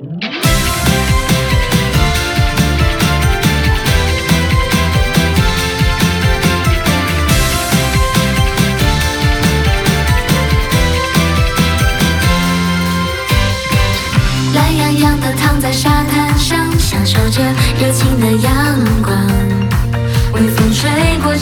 懒洋洋的躺在沙滩上享受着热情的阳光。微风吹过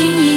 continue.